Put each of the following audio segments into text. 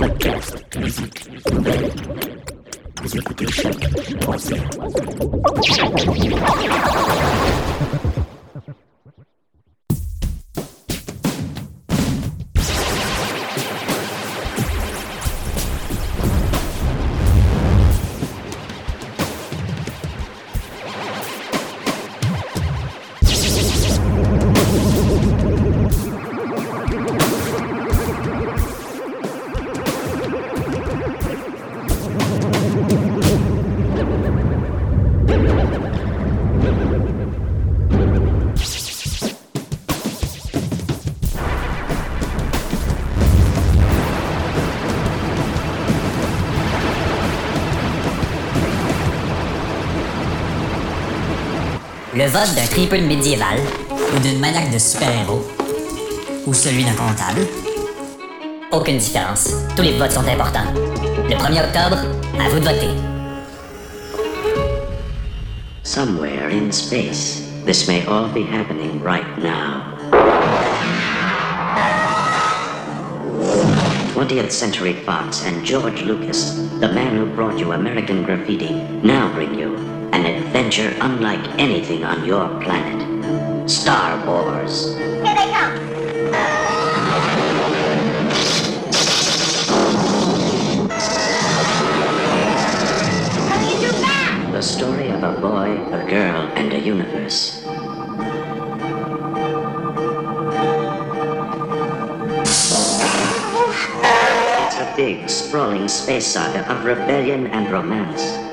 podcast, musique, nouvelles. Vous écoutez Choc.ca. Vote d'un triple médiéval, ou d'une maniaque de super-héros, ou celui d'un comptable. Aucune différence. Tous les votes sont importants. Le 1er octobre, à vous de voter. Somewhere in space, this may all be happening right now. 20th Century Fox and George Lucas, the man who brought you American Graffiti, now bring you adventure unlike anything on your planet. Star Wars. Here they come. How do you do that? The story of a boy, a girl, and a universe. It's a big, sprawling space saga of rebellion and romance.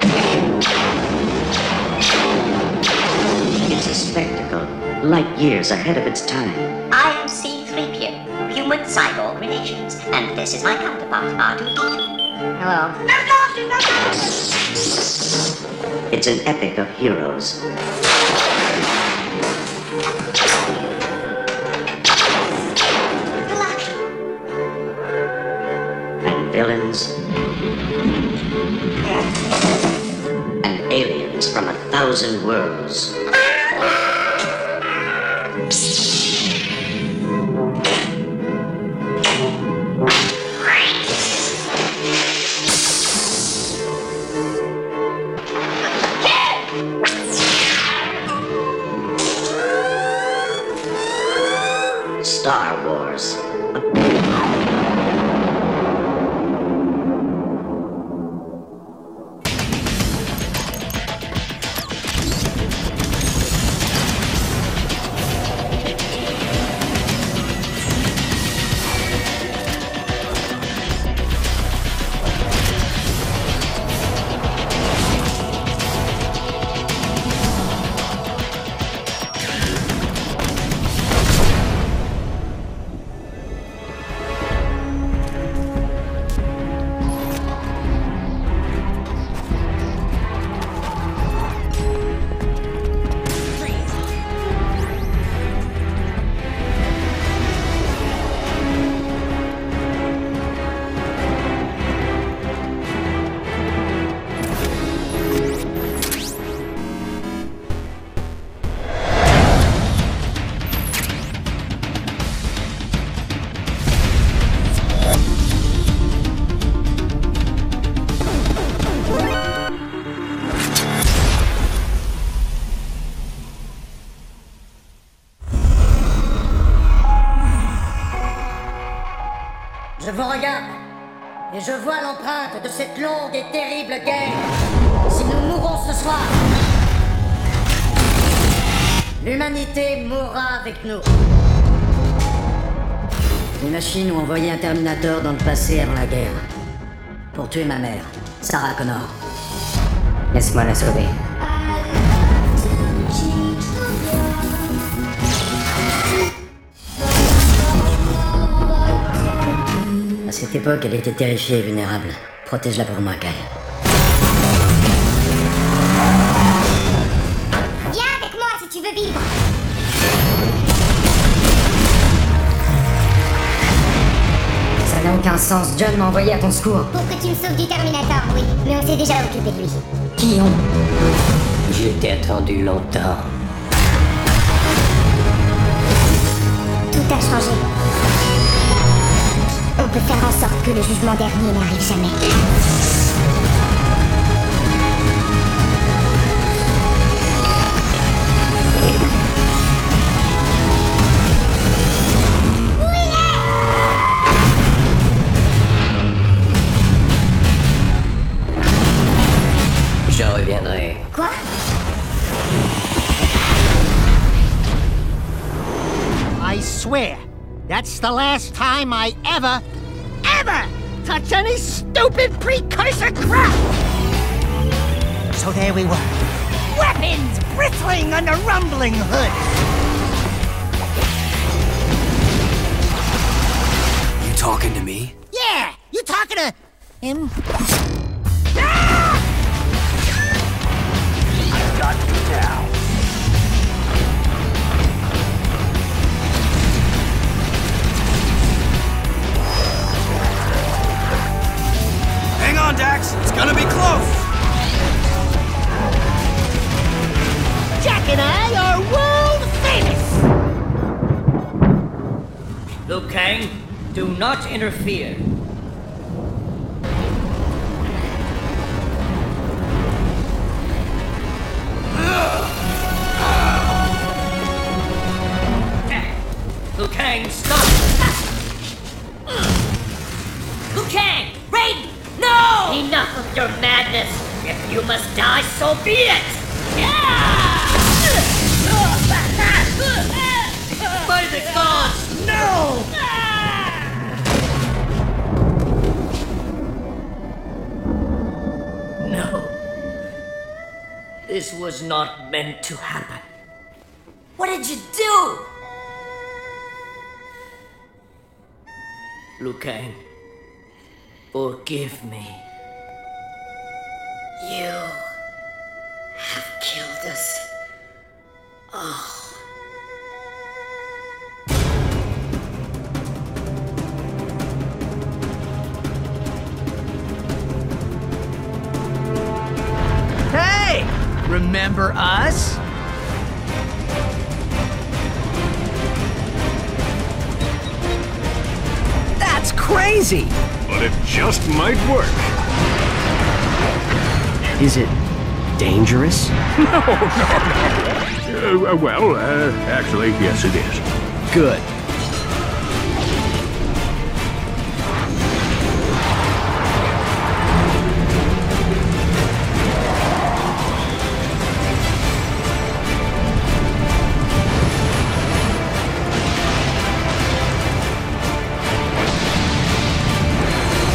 A spectacle, light years ahead of its time. I am C-3PO, Human Cyborg Relations, and this is my counterpart, R2-D2. Hello. It's an epic of heroes. And villains and aliens from a thousand worlds. Psst. Et je vois l'empreinte de cette longue et terrible guerre. Si nous mourons ce soir, l'humanité mourra avec nous. Les machines ont envoyé un Terminator dans le passé avant la guerre. Pour tuer ma mère, Sarah Connor. Laisse-moi la sauver. Époque, elle était terrifiée et vulnérable. Protège-la pour moi, Kyle. Viens avec moi si tu veux vivre. Ça n'a aucun sens. John m'a envoyé à ton secours. Pour que tu me sauves du Terminator, oui. Mais on s'est déjà occupé de lui. Qui ont Je t'ai attendu longtemps. Tout a changé. Faire en sorte que le jugement dernier n'arrive jamais. Je reviendrai. Quoi? I swear, that's the last time I ever, ever touch any stupid precursor crap! So there we were. Weapons bristling under rumbling hoods. You talking to me? Yeah, you talking to him? Got you now. Dax. It's gonna be close. Jack and I are world famous! Liu Kang, do not interfere. Enough of your madness! If you must die, so be it! By the gods, no! No. This was not meant to happen. What did you do? Kang, forgive me. You have killed us all. Hey! Remember us? That's crazy! But it just might work. Is it dangerous? no Uh, well, uh, actually, yes, it is. Good.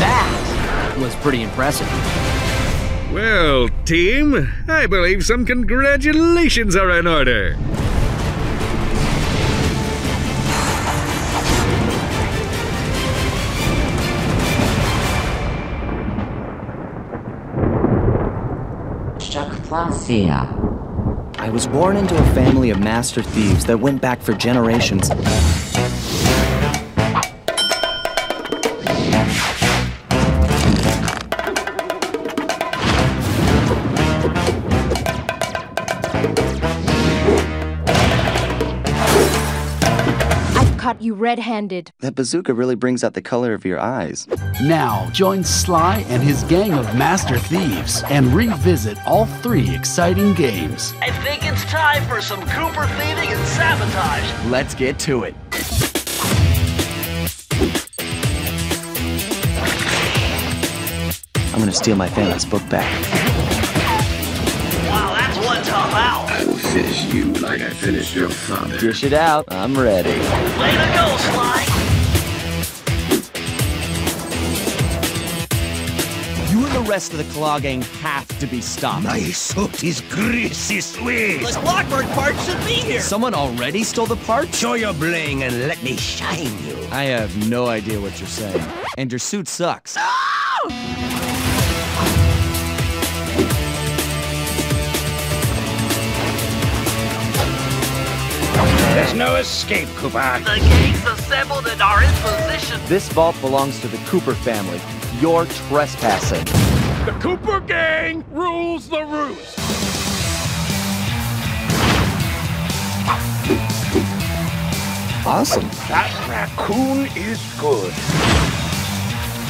That was pretty impressive. Well, team, I believe some congratulations are in order. I was born into a family of master thieves that went back for generations. I've caught you red-handed. That bazooka really brings out the color of your eyes. Now join Sly and his gang of master thieves and revisit all three exciting games. I think it's time for some Cooper thieving and sabotage. Let's get to it. I'm gonna steal my family's book back. Wow, that's one tough owl. I finish you like I finished your father. Dish it out. I'm ready. Way to go, Sly. You and the rest of the Claw Gang have to be stopped. My suit is greasy sweet. The Clockwork part should be here. Someone already stole the part? Show your bling and let me shine you. I have no idea what you're saying. And your suit sucks. There's no escape, Cooper. The gang's assembled and are in position. This vault belongs to the Cooper family. You're trespassing. The Cooper Gang rules the roost. Awesome. That raccoon is good.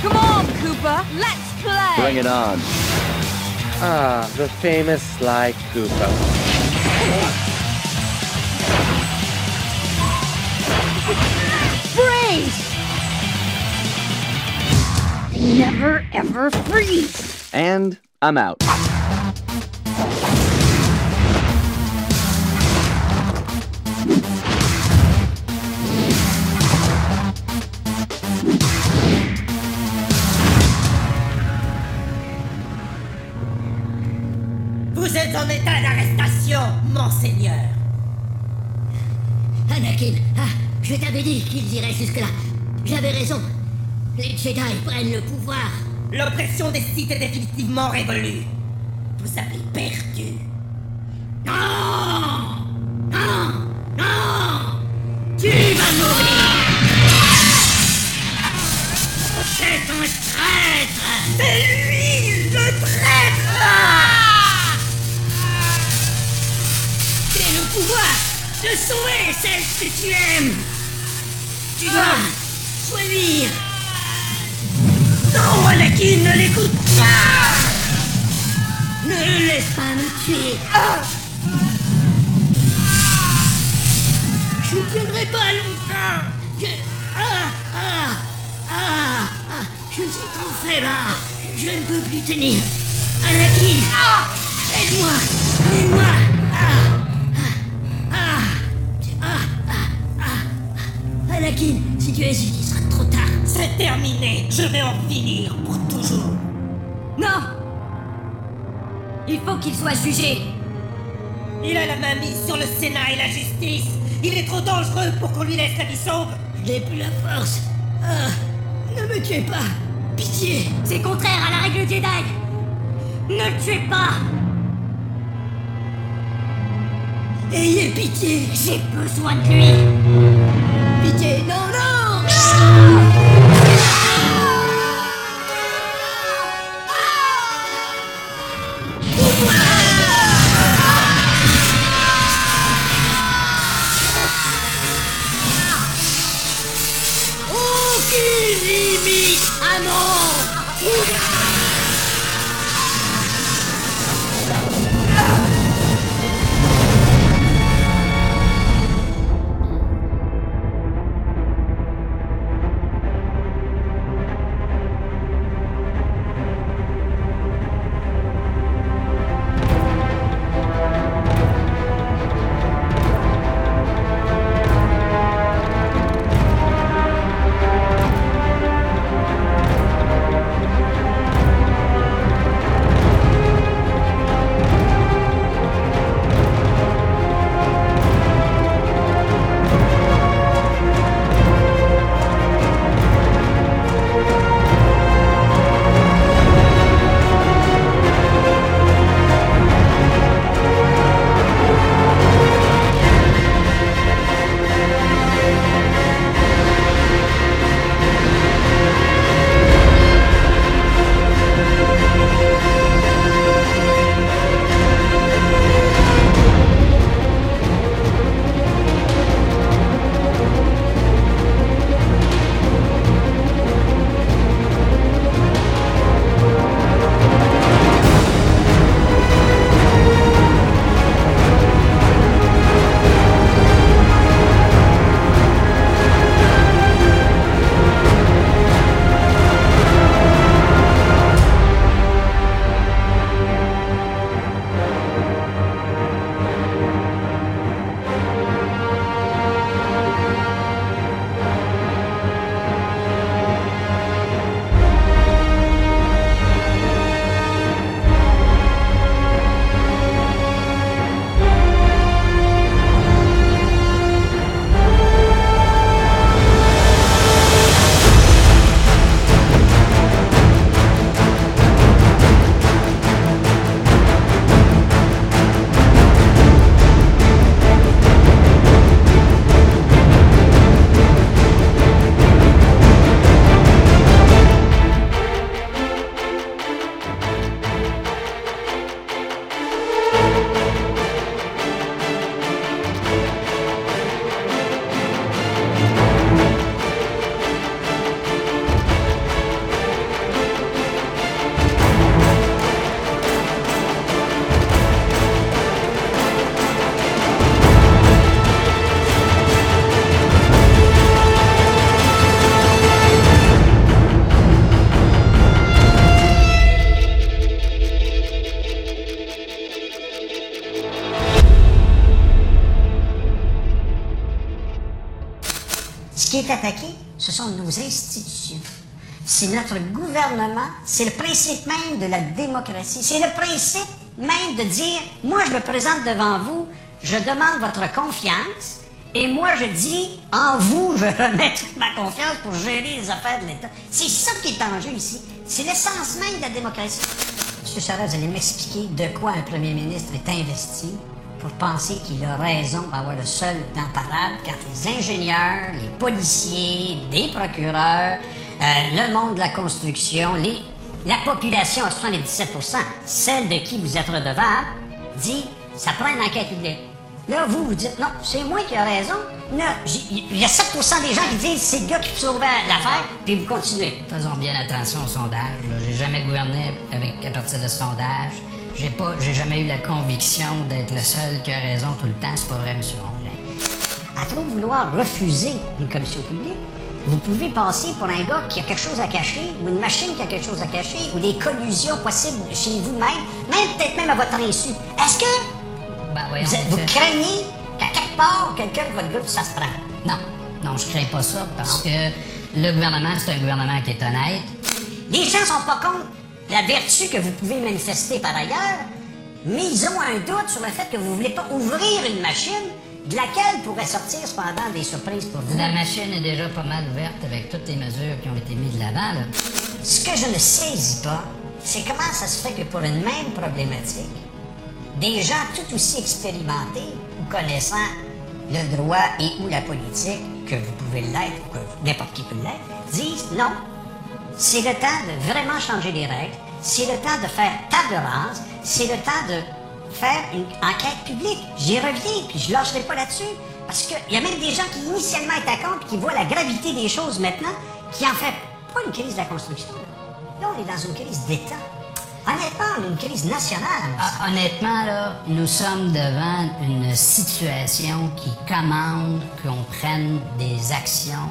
Come on, Cooper, let's play! Bring it on. Ah, the famous Sly Cooper. Freeze! Never ever freeze! And I'm out. Vous êtes en état d'arrestation, monseigneur. Anakin, ah, je t'avais dit qu'ils iraient jusque-là. J'avais raison. Les Jedi prennent le pouvoir. L'oppression des Sith est définitivement révolue. Vous avez perdu. Non Non Non Tu vas mourir C'est un traître C'est lui, le traître C'est le pouvoir de sauver celle que tu aimes. Tu dois Choisir. Non, Anakin, ne l'écoute pas. Ne le laisse pas me tuer. Ah Je ne tiendrai pas longtemps Je... Ah Ah Ah Ah Je suis trop faible ah. Je ne peux plus tenir. Anakin Ah Aide-moi Aide-moi Anakin, si tu es ici, il sera trop tard. C'est terminé. Je vais en finir pour toujours. Non Il faut qu'il soit jugé. Il a la main mise sur le Sénat et la justice. Il est trop dangereux pour qu'on lui laisse la vie sauve. Je n'ai plus la force. Ah, ne me tuez pas. Pitié. C'est contraire à la règle Jedi. Ne le tuez pas. Ayez pitié. J'ai besoin de lui. Pitié. Non, non. Aucune C'est notre gouvernement, c'est le principe même de la démocratie. C'est le principe même de dire, moi je me présente devant vous, je demande votre confiance, et moi je dis, en vous, je remets toute ma confiance pour gérer les affaires de l'État. C'est ça qui est en jeu ici. C'est l'essence même de la démocratie. Monsieur Charest, vous allez m'expliquer de quoi un premier ministre est investi pour penser qu'il a raison d'avoir le seul temps parade quand les ingénieurs, les policiers, les procureurs, le monde de la construction, les, la population à 77%, celle de qui vous êtes redevable, dit ça prend une enquête publique. Là, vous, vous dites, non, c'est moi qui ai raison. Il y a 7% des gens qui disent, c'est le gars qui sauvait l'affaire, puis vous continuez. Faisons bien attention au sondage. J'ai jamais gouverné avec, à partir de sondage. J'ai pas, j'ai jamais eu la conviction d'être le seul qui a raison tout le temps. C'est pas vrai, M. Rongelin. À trop vouloir refuser une commission publique, vous pouvez passer pour un gars qui a quelque chose à cacher, ou une machine qui a quelque chose à cacher, ou des collusions possibles chez vous-même, même peut-être même à votre insu. Est-ce que Ben, voyons, vous, êtes- vous craignez qu'à quelque part, quelqu'un de votre groupe, ça se prend? Non, non, je crains pas ça parce que le gouvernement, c'est un gouvernement qui est honnête. Les gens sont pas contre la vertu que vous pouvez manifester par ailleurs, mais ils ont un doute sur le fait que vous voulez pas ouvrir une machine de laquelle pourrait sortir cependant des surprises pour vous? La machine est déjà pas mal ouverte avec toutes les mesures qui ont été mises de l'avant. là. Ce que je ne saisis pas, c'est comment ça se fait que pour une même problématique, des gens tout aussi expérimentés ou connaissant le droit et ou la politique, que vous pouvez l'être, ou que n'importe qui peut l'être, disent non, c'est le temps de vraiment changer les règles, c'est le temps de faire table rase, c'est le temps de faire une enquête publique. J'y reviens, puis je lâcherai pas là-dessus. Parce qu'il y a même des gens qui initialement étaient contre, qui voient la gravité des choses maintenant, qui en fait pas une crise de la construction. Là, on est dans une crise d'État. Honnêtement, une crise nationale. Ah, honnêtement, là, nous sommes devant une situation qui commande qu'on prenne des actions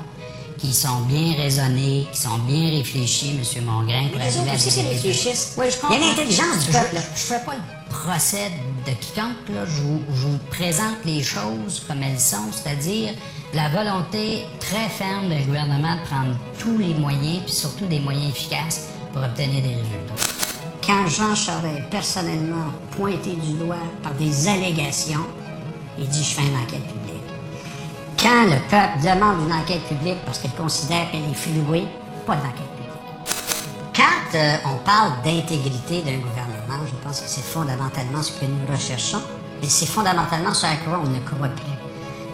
qui sont bien raisonnées, qui sont bien réfléchies, M. Mongrain, pour à résultats. réfléchissent. Oui, je Il y a l'intelligence du Je- peuple. Je fais pas le procès de quiconque, là. Je vous, présente les choses comme elles sont, c'est-à-dire la volonté très ferme du gouvernement de prendre tous les moyens, puis surtout des moyens efficaces pour obtenir des résultats. Quand Jean Charest, personnellement, pointé du doigt par des allégations, il dit Je fais une enquête publique. Quand le peuple demande une enquête publique parce qu'il considère qu'elle est flouée, pas d'enquête publique. Quand euh, on parle d'intégrité d'un gouvernement, pense que c'est fondamentalement ce que nous recherchons, et c'est fondamentalement ce à quoi on ne croit plus.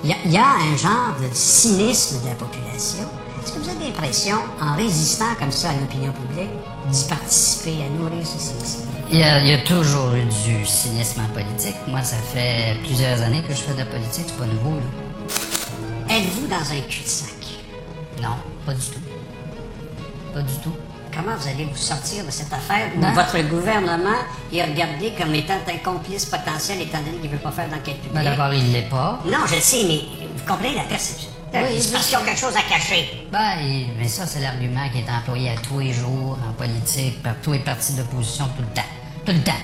Il y, a, il y a un genre de cynisme de la population. Est-ce que vous avez l'impression, en résistant comme ça à l'opinion publique, d'y participer, à nourrir ce cynisme? Il y, a, il y a toujours eu du cynisme en politique. Moi, ça fait plusieurs années que je fais de la politique, c'est pas nouveau, là. Êtes-vous dans un cul-de-sac? Non, pas du tout. Pas du tout. Comment vous allez vous sortir de cette affaire? Où votre gouvernement est regardé comme étant un complice potentiel étant donné qu'il ne veut pas faire d'enquête publique? Ben, d'abord, il l'est pas. Non, je le sais, mais vous comprenez la perception. Oui, c'est parce qu'ils ont quelque chose à cacher? Ben, mais ça, c'est l'argument qui est employé à tous les jours en politique par tous les partis d'opposition tout le temps. Tout le temps.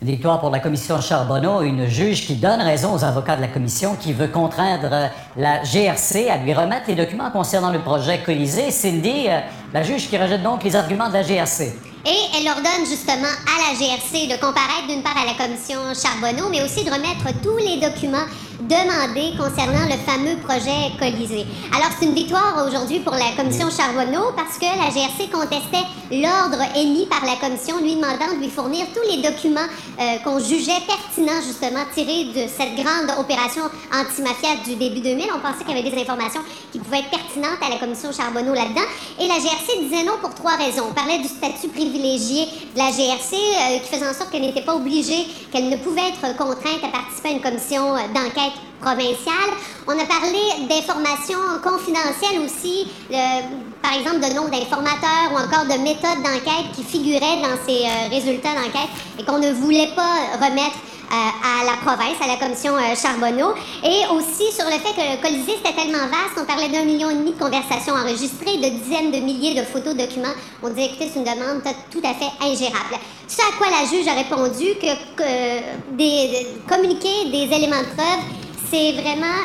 Victoire pour la commission Charbonneau, une juge qui donne raison aux avocats de la commission qui veut contraindre la GRC à lui remettre les documents concernant le projet Colisée. Cindy, euh, la juge qui rejette donc les arguments de la GRC. Et elle ordonne justement à la GRC de comparaître d'une part à la commission Charbonneau, mais aussi de remettre tous les documents demandés concernant le fameux projet Colisée. Alors c'est une victoire aujourd'hui pour la commission Charbonneau parce que la GRC contestait l'ordre émis par la commission lui demandant de lui fournir tous les documents euh, qu'on jugeait pertinents justement tirés de cette grande opération antimafia du début 2000. On pensait qu'il y avait des informations qui pouvaient être pertinentes à la commission Charbonneau là-dedans. Et la GRC disait non pour trois raisons. On parlait du statut privilégié de la GRC euh, qui faisait en sorte qu'elle n'était pas obligée, qu'elle ne pouvait être contrainte à participer à une commission euh, d'enquête provinciale. On a parlé d'informations confidentielles aussi, par exemple de nom d'informateurs ou encore de méthodes d'enquête qui figuraient dans ces euh, résultats d'enquête et qu'on ne voulait pas remettre euh, à la province, à la commission euh, Charbonneau. Et aussi sur le fait que le Colisée, c'était tellement vaste, on parlait d'un million et demi de conversations enregistrées, de dizaines de milliers de photos, documents. On disait, écoutez, c'est une demande tout à fait ingérable. Ce à quoi la juge a répondu que, communiquer des éléments de preuve, c'est vraiment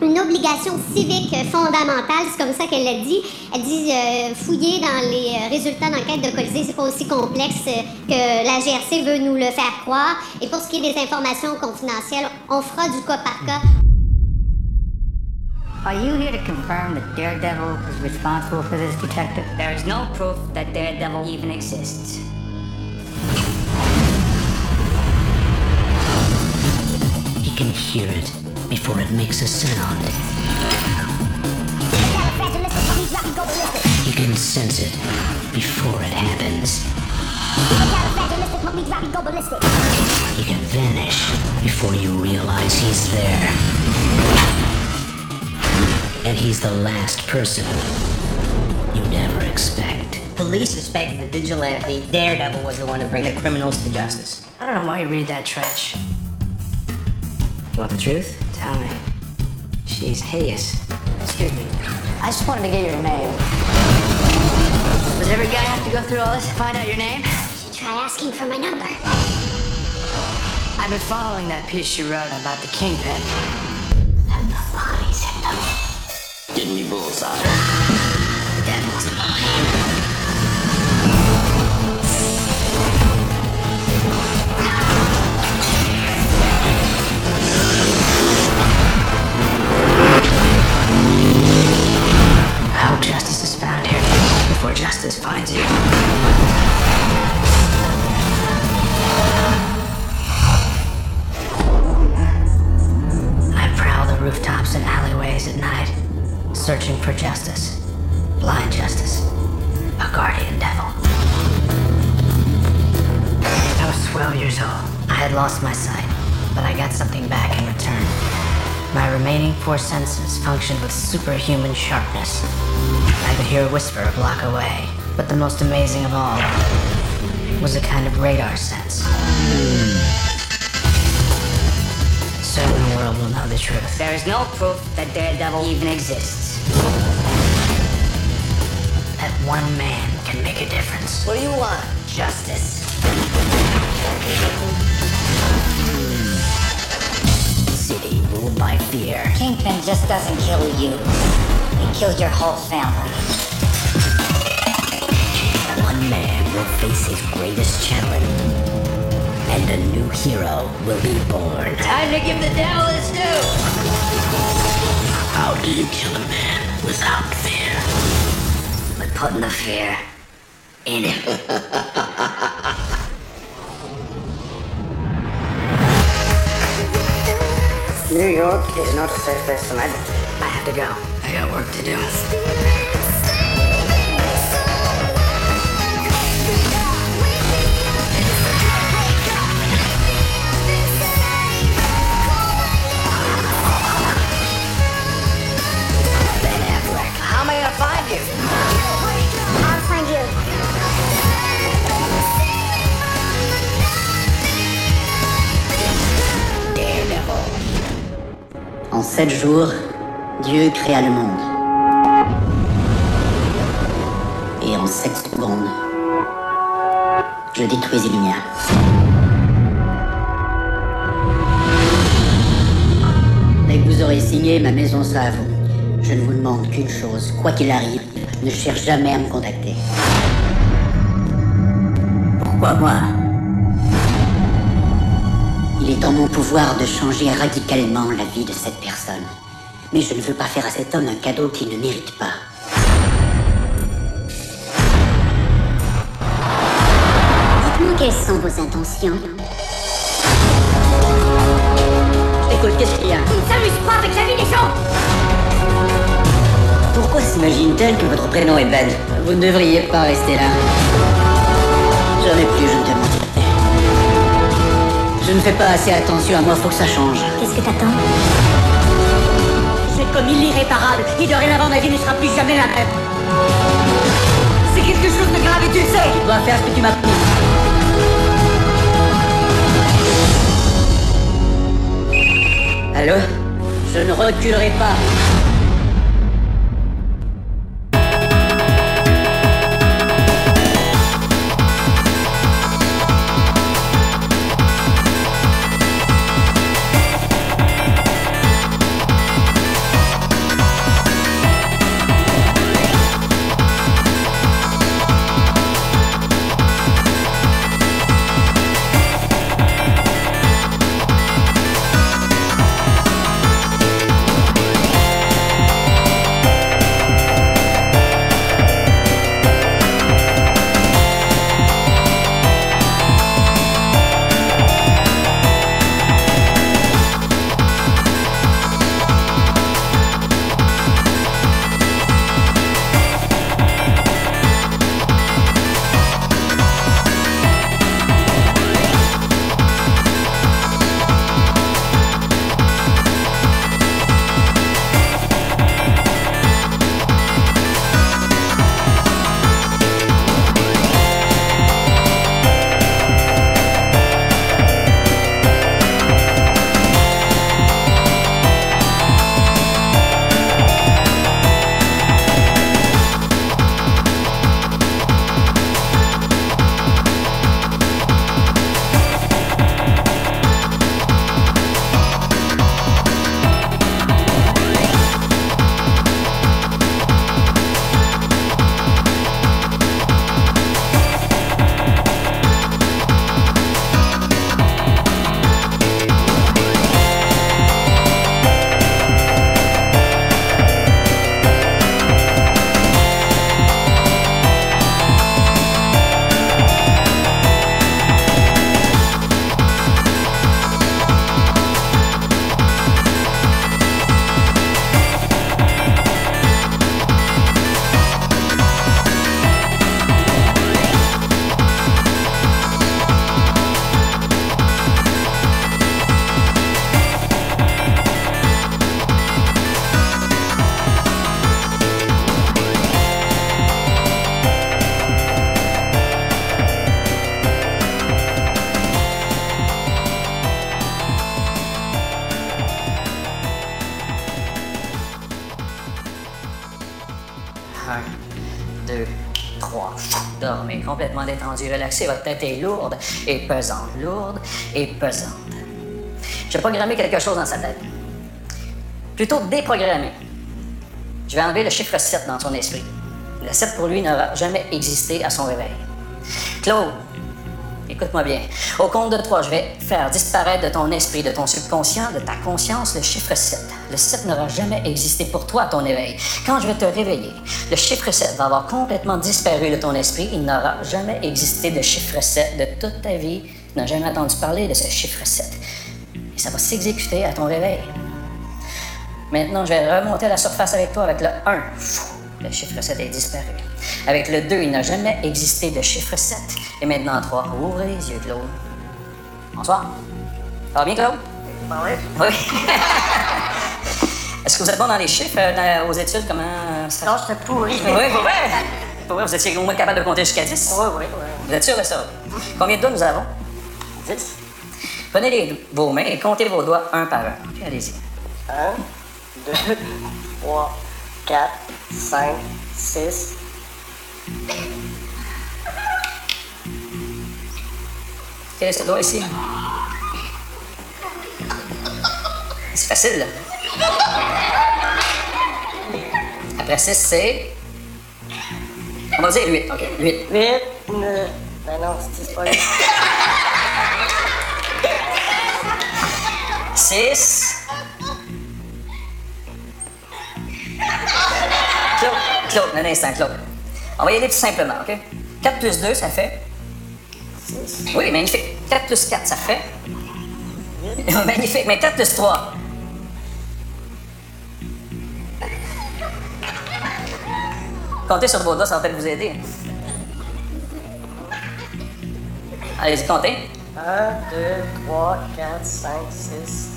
une obligation civique fondamentale, c'est comme ça qu'elle l'a dit. Elle dit euh, fouiller dans les euh, résultats d'enquête de Colisée, c'est pas aussi complexe euh, que la GRC veut nous le faire croire. Et pour ce qui est des informations confidentielles, on fera du cas par cas. Are you here to confirm that Daredevil is responsible for this, Detective? There is no proof that Daredevil even exists. He can hear it before it makes a sound. You can sense it before it happens. He can vanish before you realize he's there. And he's the last person you never expect. Police suspect the vigilante Daredevil was the one to bring the criminals to justice. I don't know why you read that trash. You want the truth? Tell me. She's hideous. Excuse me. I just wanted to get your name. Does every guy have to go through all this to find out your name? Try asking for my number. I've been following that piece you wrote about the kingpin. And the bodies in them. Give me bullseye. That was mine. Justice finds you. I prowl the rooftops and alleyways at night, searching for justice. Blind justice. A guardian devil. I was 12 years old. I had lost my sight, but I got something back in return. My remaining four senses functioned with superhuman sharpness. I could hear a whisper a block away, but the most amazing of all was a kind of radar sense. Certain the world will know the truth. There is no proof that Daredevil even exists. That one man can make a difference. What do you want? Justice. City ruled by fear. Kingpin just doesn't kill you. He kills your whole family. One man will face his greatest challenge, and a new hero will be born. Time to give the devil his due. How do you kill a man without fear? By putting the fear in him. New York is not a safe place tonight. I have to go. I got work to do. Ben Affleck. How am I gonna find you? I'll find you. Daredevil. En sept jours, Dieu créa le monde. Et en sept secondes, je détruisis le mien. Dès que vous aurez signé, ma maison sera à vous. Je ne vous demande qu'une chose, quoi qu'il arrive, ne cherche jamais à me contacter. Pourquoi moi? Il est en mon pouvoir de changer radicalement la vie de cette personne. Mais je ne veux pas faire à cet homme un cadeau qu'il ne mérite pas. Dites-moi quelles sont vos intentions. Écoute, qu'est-ce qu'il y a? Il ne s'amuse pas avec la vie des gens Pourquoi s'imagine-t-elle que votre prénom est Ben? Vous ne devriez pas rester là. Jamais plus je ne te mentirai. Je ne fais pas assez attention à moi, faut que ça change. Qu'est-ce que t'attends? J'ai commis l'irréparable et dorénavant ma vie ne sera plus jamais la même. C'est quelque chose de grave et tu le sais. Tu dois faire ce que tu m'as promis. Allô? Je ne reculerai pas. Détendu, relaxé. Votre tête est lourde et pesante. Lourde et pesante. Je vais programmer quelque chose dans sa tête. Plutôt déprogrammer. Je vais enlever le chiffre 7 dans son esprit. Le 7 pour lui n'aura jamais existé à son réveil. Claude, écoute-moi bien. Au compte de 3, je vais faire disparaître de ton esprit, de ton subconscient, de ta conscience le chiffre 7. Le 7 n'aura jamais existé pour toi à ton éveil. Quand je vais te réveiller, le chiffre 7 va avoir complètement disparu de ton esprit. Il n'aura jamais existé de chiffre 7 de toute ta vie. Tu n'as jamais entendu parler de ce chiffre 7. Et ça va s'exécuter à ton réveil. Maintenant, je vais remonter à la surface avec toi avec le 1. Le chiffre 7 est disparu. Avec le 2, il n'a jamais existé de chiffre 7. Et maintenant, 3. Ouvrez les yeux, Claude. Bonsoir. Ça va bien, Claude? Oui. Oui. Est-ce que vous êtes bon dans les chiffres, euh, dans- aux études? Comment euh, ça Non, j'étais pourri. Oui, pour vrai? Pour vrai, vous étiez au moins capable de compter jusqu'à 10? Oui, oui, oui. Vous êtes sûr de ça? Combien de doigts nous avons? 10. Prenez les- vos mains et comptez vos doigts un par un. Puis allez-y. 1, 2, 3, 4, 5, 6. Quel est ce doigt ici? C'est facile, là. Après 6, c'est. On va dire 8. OK, 8. 8, 9. Ben non, c'est pas 8. 6. Claude, Claude, un instant, Claude. On va y aller tout simplement, OK? 4 plus 2, ça fait? Oui, magnifique. 4 plus 4, ça fait? magnifique. Mais 4 plus 3. Comptez sur vos doigts, ça va peut-être vous aider. Allez-y, comptez. 1, 2, 3, 4, 5, 6.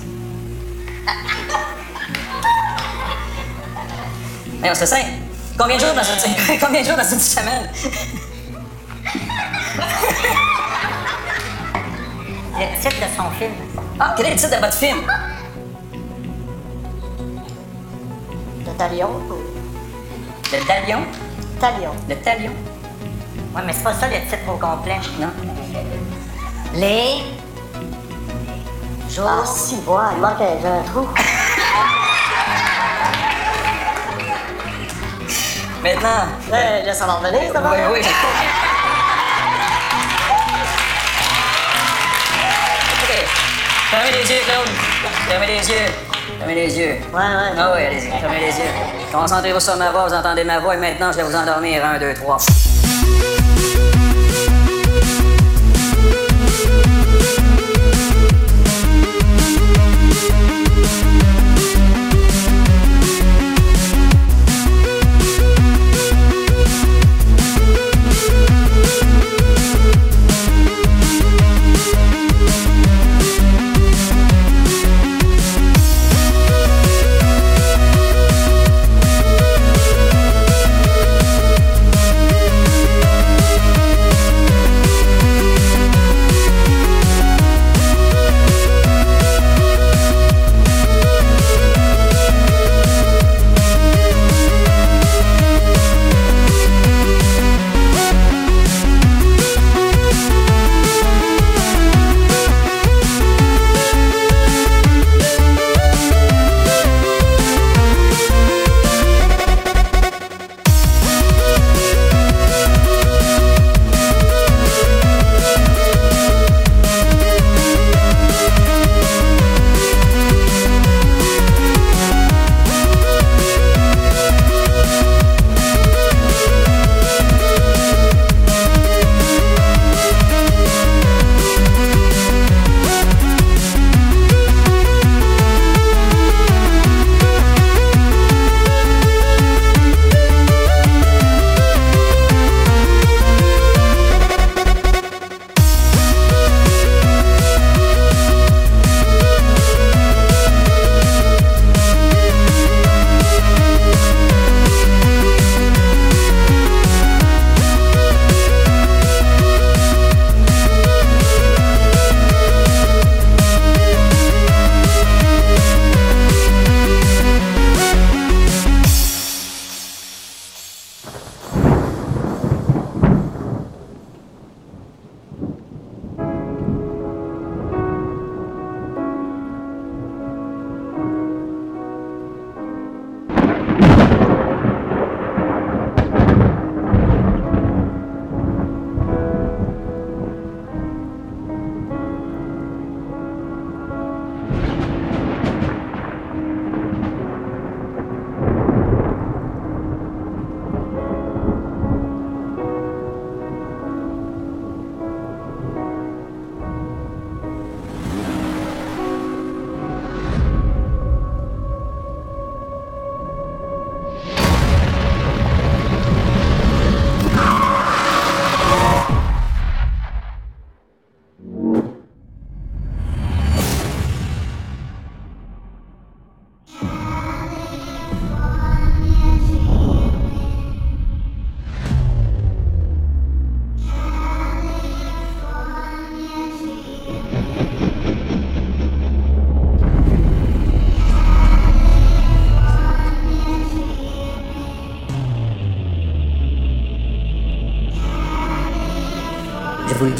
Mais on se simple. Combien de jours dans une, combien de jours dans une semaine? Le titre de son film. Ah, quel est le titre de votre film? Le talion. Le Talion? Talion. Le Talion? Ouais, mais c'est pas ça le titre au complet. Non. Les. Jours. Ah, si, bois, il manque un trou. Maintenant. Euh, là, ça va revenir, ça va? Oui, oui. OK. Fermez les yeux, Claude. Fermez les yeux. Fermez les yeux. Ouais, ouais. Ah oui, allez-y. Fermez les yeux. Concentrez-vous sur ma voix, vous entendez ma voix et maintenant je vais vous endormir. Un, deux, trois.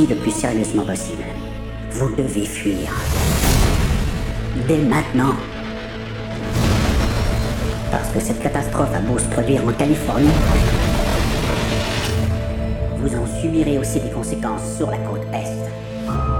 Le plus sérieusement possible. Vous devez fuir. Dès maintenant. Parce que cette catastrophe a beau se produire en Californie, vous en subirez aussi les conséquences sur la côte Est.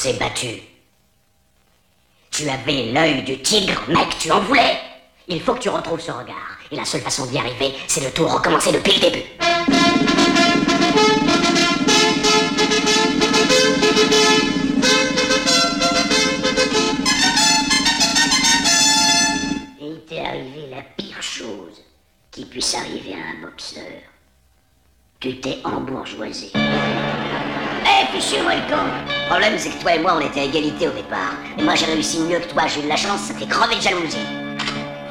s'est battu. Tu avais l'œil du tigre, mec, tu en voulais Il faut que tu retrouves ce regard. Et la seule façon d'y arriver, c'est de tout recommencer depuis le début. Il t'est arrivé la pire chose qui puisse arriver à un boxeur. Tu t'es embourgeoisé. Eh, fichu volcan Le problème, c'est que toi et moi, on était à égalité au départ. Et moi, j'ai réussi mieux que toi, j'ai eu de la chance, ça fait crever de jalousie.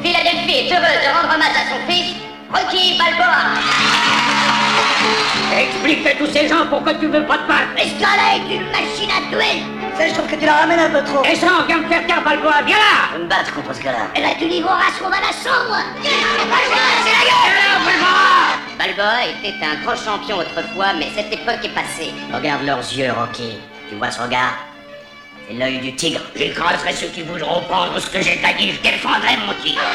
Philadelphie est heureux de rendre hommage à son fils, Rocky Balboa. Explique à tous ces gens pourquoi tu veux pas de battre. Mais ce gars-là est une machine à tuer Ça, je trouve que tu la ramènes un peu trop. Et ça, on vient me faire taire Balboa, viens là Je vais me battre contre ce gars-là. Et là, tu livreras ce qu'on va la chambre C'est la gueule Balboa était un grand champion autrefois, mais cette époque est passée. Regarde leurs yeux, Rocky. Tu vois ce regard C'est l'œil du tigre. J'écraserai ceux qui voudront prendre ce que j'ai à dire. Je défendrai mon tigre.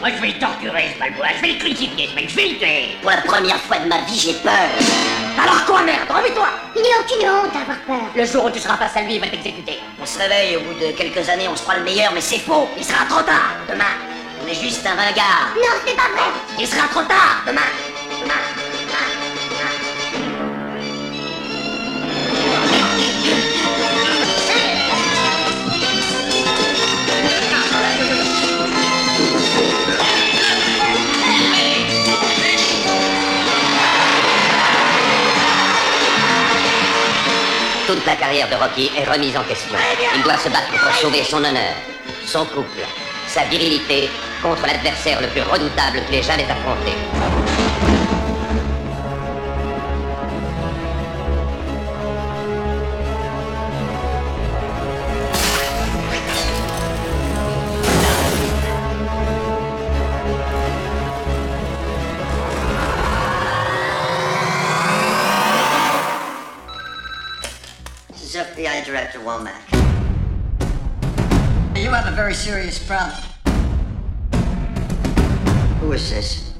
Moi, je vais le torturer, ce Balboa. Je vais le crucifier, ce mec. Je vais le tuer. Pour la première fois de ma vie, j'ai peur. Alors quoi, merde? Remets-toi Il n'y a aucune honte d'avoir peur. Le jour où tu seras face à lui, il va t'exécuter. On se réveille, au bout de quelques années, on se croit le meilleur, mais c'est faux. Il sera trop tard. Demain, on est juste un ringard. Non, c'est pas vrai. Il sera trop tard. Demain. Demain. Toute la carrière de Rocky est remise en question. Il doit se battre pour sauver son honneur, son couple, sa virilité contre l'adversaire le plus redoutable qu'il ait jamais affronté. FBI Director Womack. You have a very serious problem. Who is this?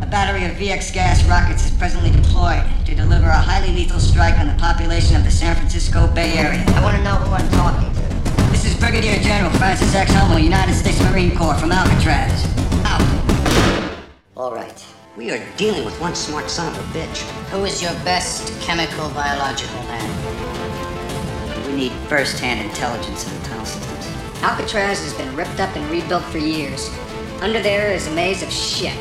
A battery of VX gas rockets is presently deployed to deliver a highly lethal strike on the population of the San Francisco Bay Area. I want to know who I'm talking to. This is Brigadier General Francis X. Hummel, United States Marine Corps from Alcatraz. Out. All right. We are dealing with one smart son of a bitch. Who is your best chemical biological man? We need first-hand intelligence of the tunnel systems. Alcatraz has been ripped up and rebuilt for years. Under there is a maze of shit.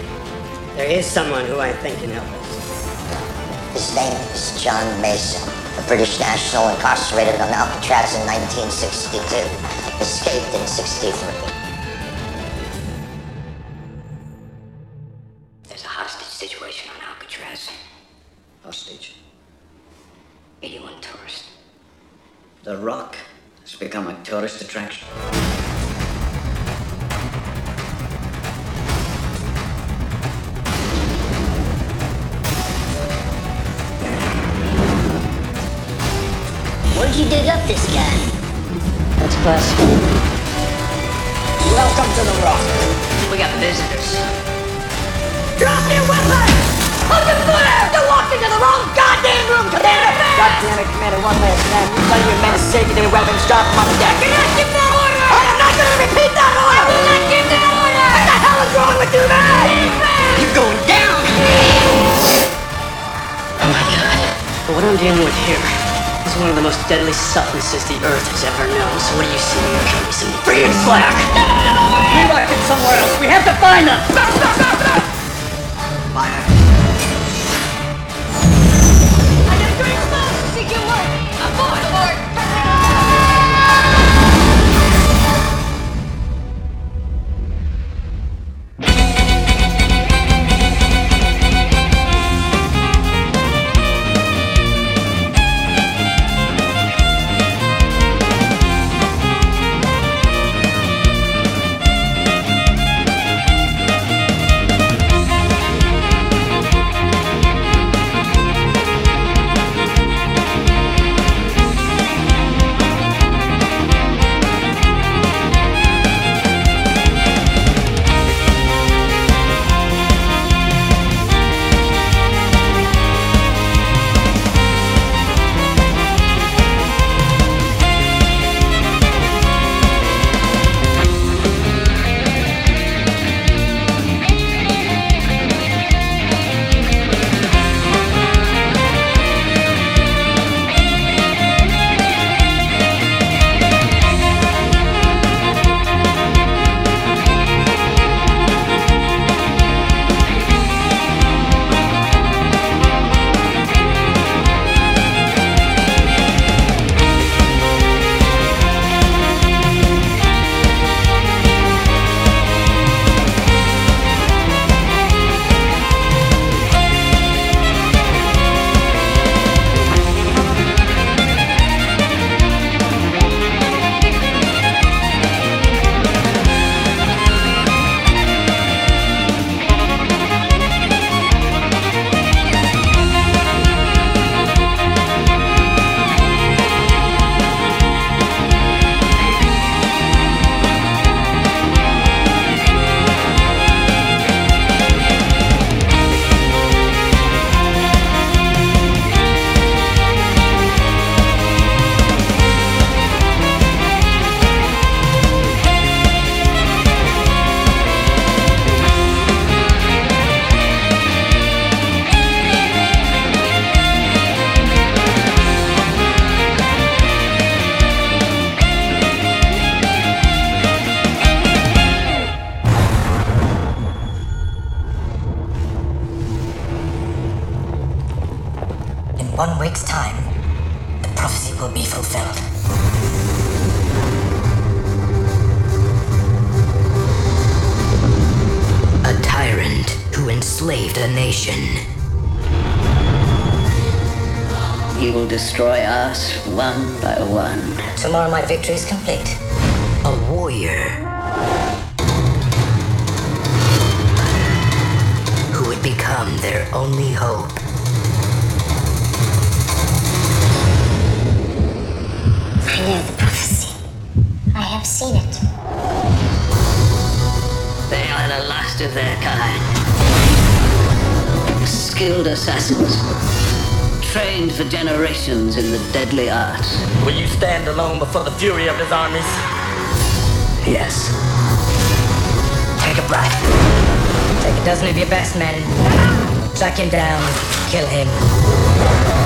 There is someone who I think can help us. His name is John Mason, a British national incarcerated on Alcatraz in 1962. Escaped in 63. Tourist attraction. Where'd you dig up this guy? That's classic. Welcome to the Rock. We got visitors. Drop your weapon! Hold your fire! You walked into the wrong goddamn room, Commander! God damn it, Commander, one last man. You tell your men to safety their weapons, drop them on the deck. I cannot give that order! I am not gonna repeat that order! I will not give that order! What the hell is wrong with you, man? You're going down! Oh my god. But what I'm dealing with here is one of the most deadly substances the Earth has ever known. So what do you see? You're giving me some free and slack. We left it somewhere else. We have to find them. Fire. Deadly arts. Will you stand alone before the fury of his armies? Yes. Take a breath. Take a dozen of your best men. Track him down. Kill him.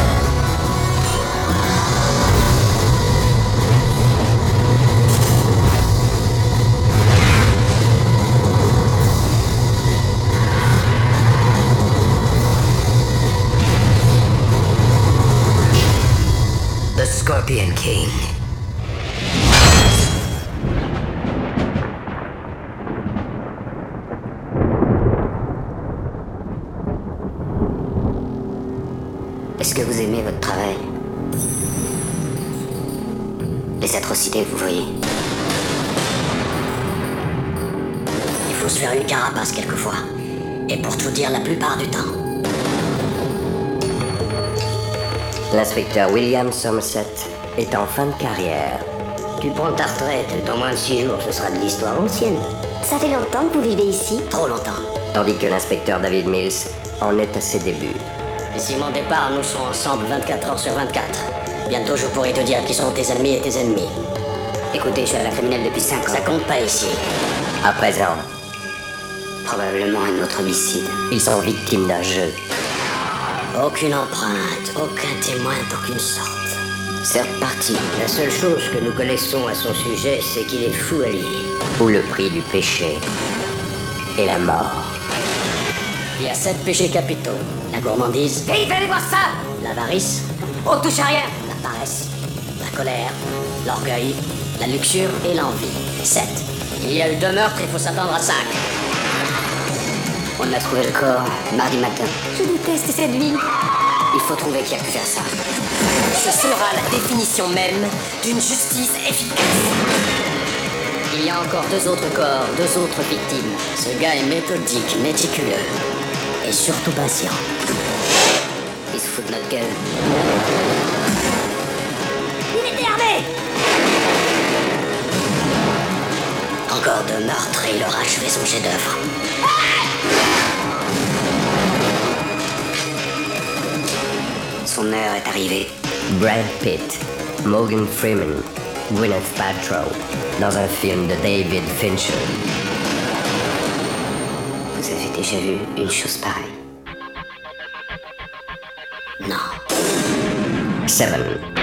Est-ce que vous aimez votre travail? Les atrocités vous voyez Il faut se faire une carapace quelquefois. Et pour tout dire, la plupart du temps. L'inspecteur William Somerset est en fin de carrière. Tu prends ta retraite, dans moins de six jours, ce sera de l'histoire ancienne. Ça fait longtemps que vous vivez ici Trop longtemps. Tandis que l'inspecteur David Mills en est à ses débuts. Et si mon départ, nous serons ensemble 24 heures sur 24. Bientôt, je pourrai te dire qui sont tes amis et tes ennemis. Écoutez, je suis un criminel depuis 5 ans. Ça compte pas ici. À présent, Probablement un autre homicide. ils sont victimes d'un jeu. Aucune empreinte, aucun témoin d'aucune sorte. C'est reparti. La seule chose que nous connaissons à son sujet, c'est qu'il est fou allié. Où le prix du péché et la mort. Il y a sept péchés capitaux. La gourmandise, Hey, allez voir ça l'avarice, On touche à rien la paresse, la colère, l'orgueil, la luxure et l'envie. Sept. Il y a eu deux meurtres, il faut s'attendre à cinq. On a trouvé le corps mardi matin. Je déteste cette ville. Il faut trouver qui a pu faire ça. Ce sera la définition même d'une justice efficace. Il y a encore deux autres corps, deux autres victimes. Ce gars est méthodique, méticuleux. Et surtout patient. Il se fout de notre gueule. Il était armé Encore deux meurtres et il aura achevé son chef-d'œuvre. Son heure est arrivée. Brad Pitt, Morgan Freeman, Gwyneth Paltrow, dans un film de David Fincher. Vous avez déjà vu une chose pareille? Non. Seven.